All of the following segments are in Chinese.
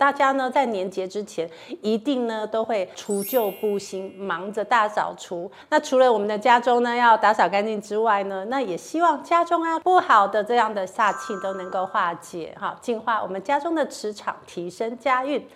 大家呢在年节之前一定呢都会除旧布新，忙着大扫除。那除了我们的家中呢要打扫干净之外呢，那也希望家中啊不好的这样的煞气都能够化解，哈，净化我们家中的磁场，提升家运。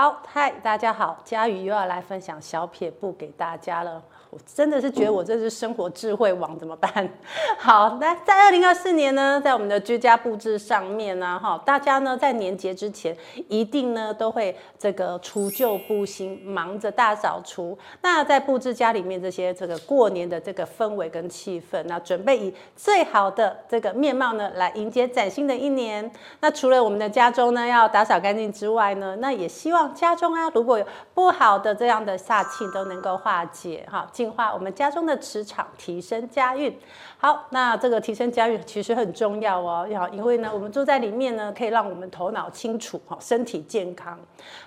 好，嗨，大家好，佳宇又要来分享小撇步给大家了。我真的是觉得我这是生活智慧王，怎么办？好，那在二零二四年呢，在我们的居家布置上面呢，哈，大家呢在年节之前一定呢都会这个除旧布新，忙着大扫除。那在布置家里面这些这个过年的这个氛围跟气氛，那准备以最好的这个面貌呢来迎接崭新的一年。那除了我们的家中呢要打扫干净之外呢，那也希望家中啊如果有不好的这样的煞气都能够化解，哈。净化我们家中的磁场，提升家运。好，那这个提升家运其实很重要哦，要因为呢，我们住在里面呢，可以让我们头脑清楚，哈，身体健康。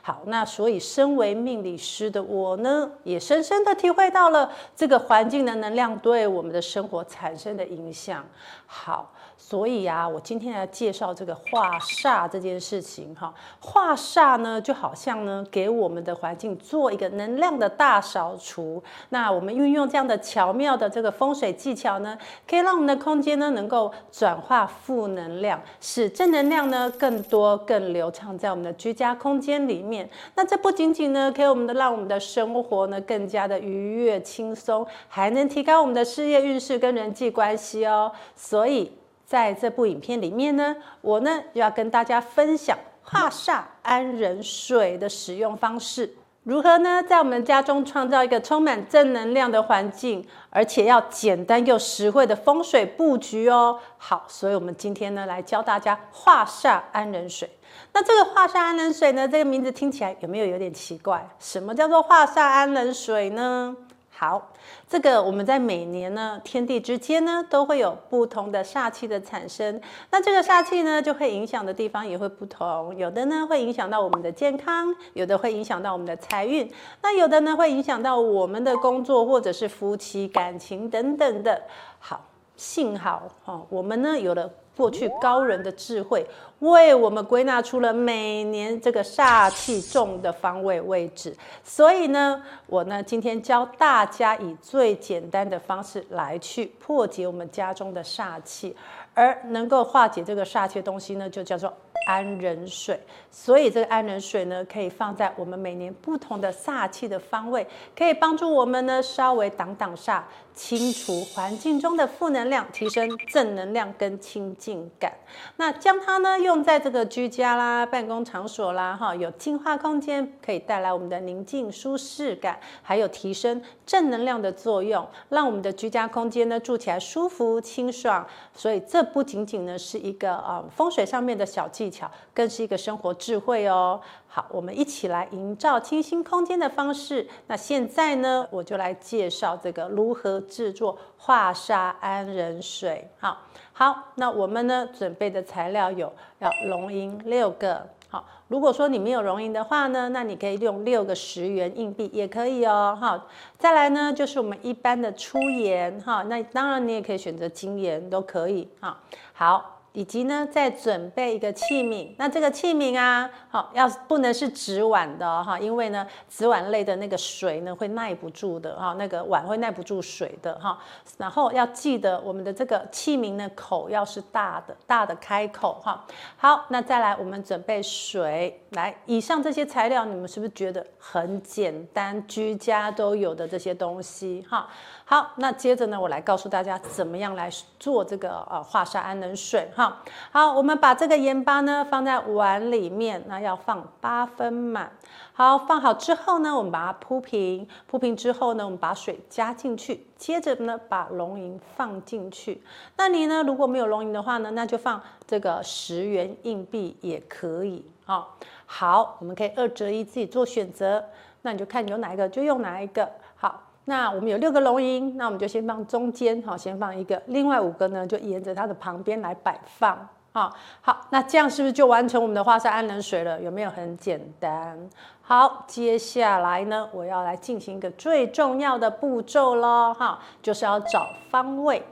好，那所以身为命理师的我呢，也深深的体会到了这个环境的能量对我们的生活产生的影响。好。所以啊，我今天来介绍这个化煞这件事情哈。化煞呢，就好像呢，给我们的环境做一个能量的大扫除。那我们运用这样的巧妙的这个风水技巧呢，可以让我们的空间呢，能够转化负能量，使正能量呢更多、更流畅在我们的居家空间里面。那这不仅仅呢，可以我们的让我们的生活呢更加的愉悦轻松，还能提高我们的事业运势跟人际关系哦。所以。在这部影片里面呢，我呢要跟大家分享化煞安人水的使用方式，如何呢在我们家中创造一个充满正能量的环境，而且要简单又实惠的风水布局哦。好，所以我们今天呢来教大家化煞安人水。那这个化煞安人水呢，这个名字听起来有没有有点奇怪？什么叫做化煞安人水呢？好，这个我们在每年呢，天地之间呢，都会有不同的煞气的产生。那这个煞气呢，就会影响的地方也会不同。有的呢，会影响到我们的健康；有的会影响到我们的财运；那有的呢，会影响到我们的工作或者是夫妻感情等等的。好，幸好哦，我们呢有了。过去高人的智慧，为我们归纳出了每年这个煞气重的方位位置。所以呢，我呢今天教大家以最简单的方式来去破解我们家中的煞气，而能够化解这个煞气的东西呢，就叫做安人水。所以这个安人水呢，可以放在我们每年不同的煞气的方位，可以帮助我们呢稍微挡挡煞。清除环境中的负能量，提升正能量跟亲近感。那将它呢用在这个居家啦、办公场所啦，哈，有净化空间，可以带来我们的宁静舒适感，还有提升正能量的作用，让我们的居家空间呢住起来舒服清爽。所以这不仅仅呢是一个呃风水上面的小技技巧，更是一个生活智慧哦。好，我们一起来营造清新空间的方式。那现在呢，我就来介绍这个如何制作化煞安人水。好，好，那我们呢准备的材料有要龙银六个。好，如果说你没有龙银的话呢，那你可以用六个十元硬币也可以哦。好，再来呢就是我们一般的粗盐。哈，那当然你也可以选择精盐都可以。哈，好。以及呢，再准备一个器皿。那这个器皿啊，好，要不能是纸碗的哈，因为呢，纸碗类的那个水呢会耐不住的哈，那个碗会耐不住水的哈。然后要记得我们的这个器皿呢，口要是大的，大的开口哈。好，那再来我们准备水。来，以上这些材料你们是不是觉得很简单，居家都有的这些东西哈？好，那接着呢，我来告诉大家怎么样来做这个呃化沙安能水哈。好，我们把这个盐巴呢放在碗里面，那要放八分满。好，放好之后呢，我们把它铺平，铺平之后呢，我们把水加进去，接着呢把龙银放进去。那你呢如果没有龙银的话呢，那就放这个十元硬币也可以啊。好，我们可以二择一，自己做选择。那你就看有哪一个就用哪一个。好。那我们有六个龙吟，那我们就先放中间，好，先放一个，另外五个呢就沿着它的旁边来摆放。啊，好，那这样是不是就完成我们的花山安冷水了？有没有很简单？好，接下来呢，我要来进行一个最重要的步骤喽，哈，就是要找方位。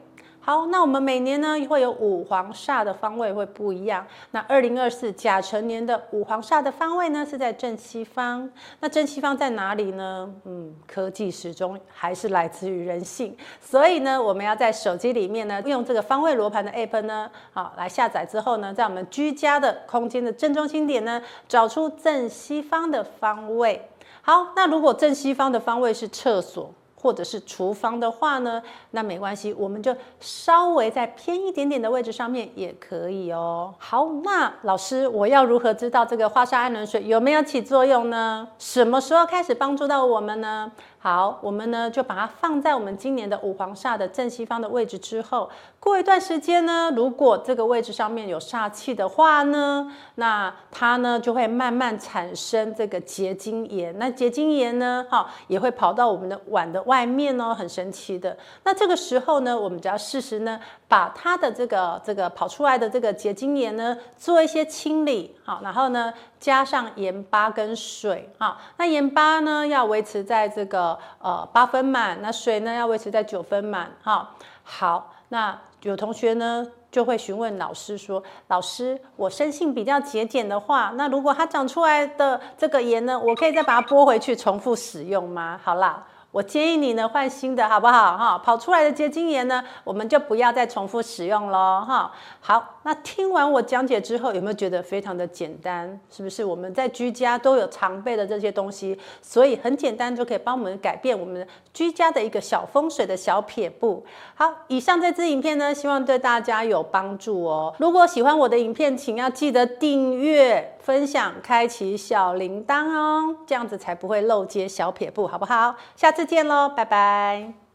好，那我们每年呢会有五黄煞的方位会不一样。那二零二四甲辰年的五黄煞的方位呢是在正西方。那正西方在哪里呢？嗯，科技始终还是来自于人性，所以呢，我们要在手机里面呢用这个方位罗盘的 app 呢，好来下载之后呢，在我们居家的空间的正中心点呢找出正西方的方位。好，那如果正西方的方位是厕所，或者是厨房的话呢，那没关系，我们就稍微在偏一点点的位置上面也可以哦。好，那老师，我要如何知道这个花沙安冷水有没有起作用呢？什么时候开始帮助到我们呢？好，我们呢就把它放在我们今年的五黄煞的正西方的位置之后，过一段时间呢，如果这个位置上面有煞气的话呢，那它呢就会慢慢产生这个结晶盐。那结晶盐呢，哈，也会跑到我们的碗的外面哦，很神奇的。那这个时候呢，我们只要适时呢，把它的这个这个跑出来的这个结晶盐呢，做一些清理，好，然后呢加上盐巴跟水，哈，那盐巴呢要维持在这个。呃，八分满，那水呢要维持在九分满，哈，好，那有同学呢就会询问老师说，老师，我生性比较节俭的话，那如果它长出来的这个盐呢，我可以再把它拨回去重复使用吗？好啦。我建议你呢换新的好不好哈？跑出来的结晶盐呢，我们就不要再重复使用喽哈。好，那听完我讲解之后，有没有觉得非常的简单？是不是我们在居家都有常备的这些东西，所以很简单就可以帮我们改变我们居家的一个小风水的小撇步。好，以上这支影片呢，希望对大家有帮助哦。如果喜欢我的影片，请要记得订阅。分享，开启小铃铛哦，这样子才不会漏接小撇步，好不好？下次见喽，拜拜。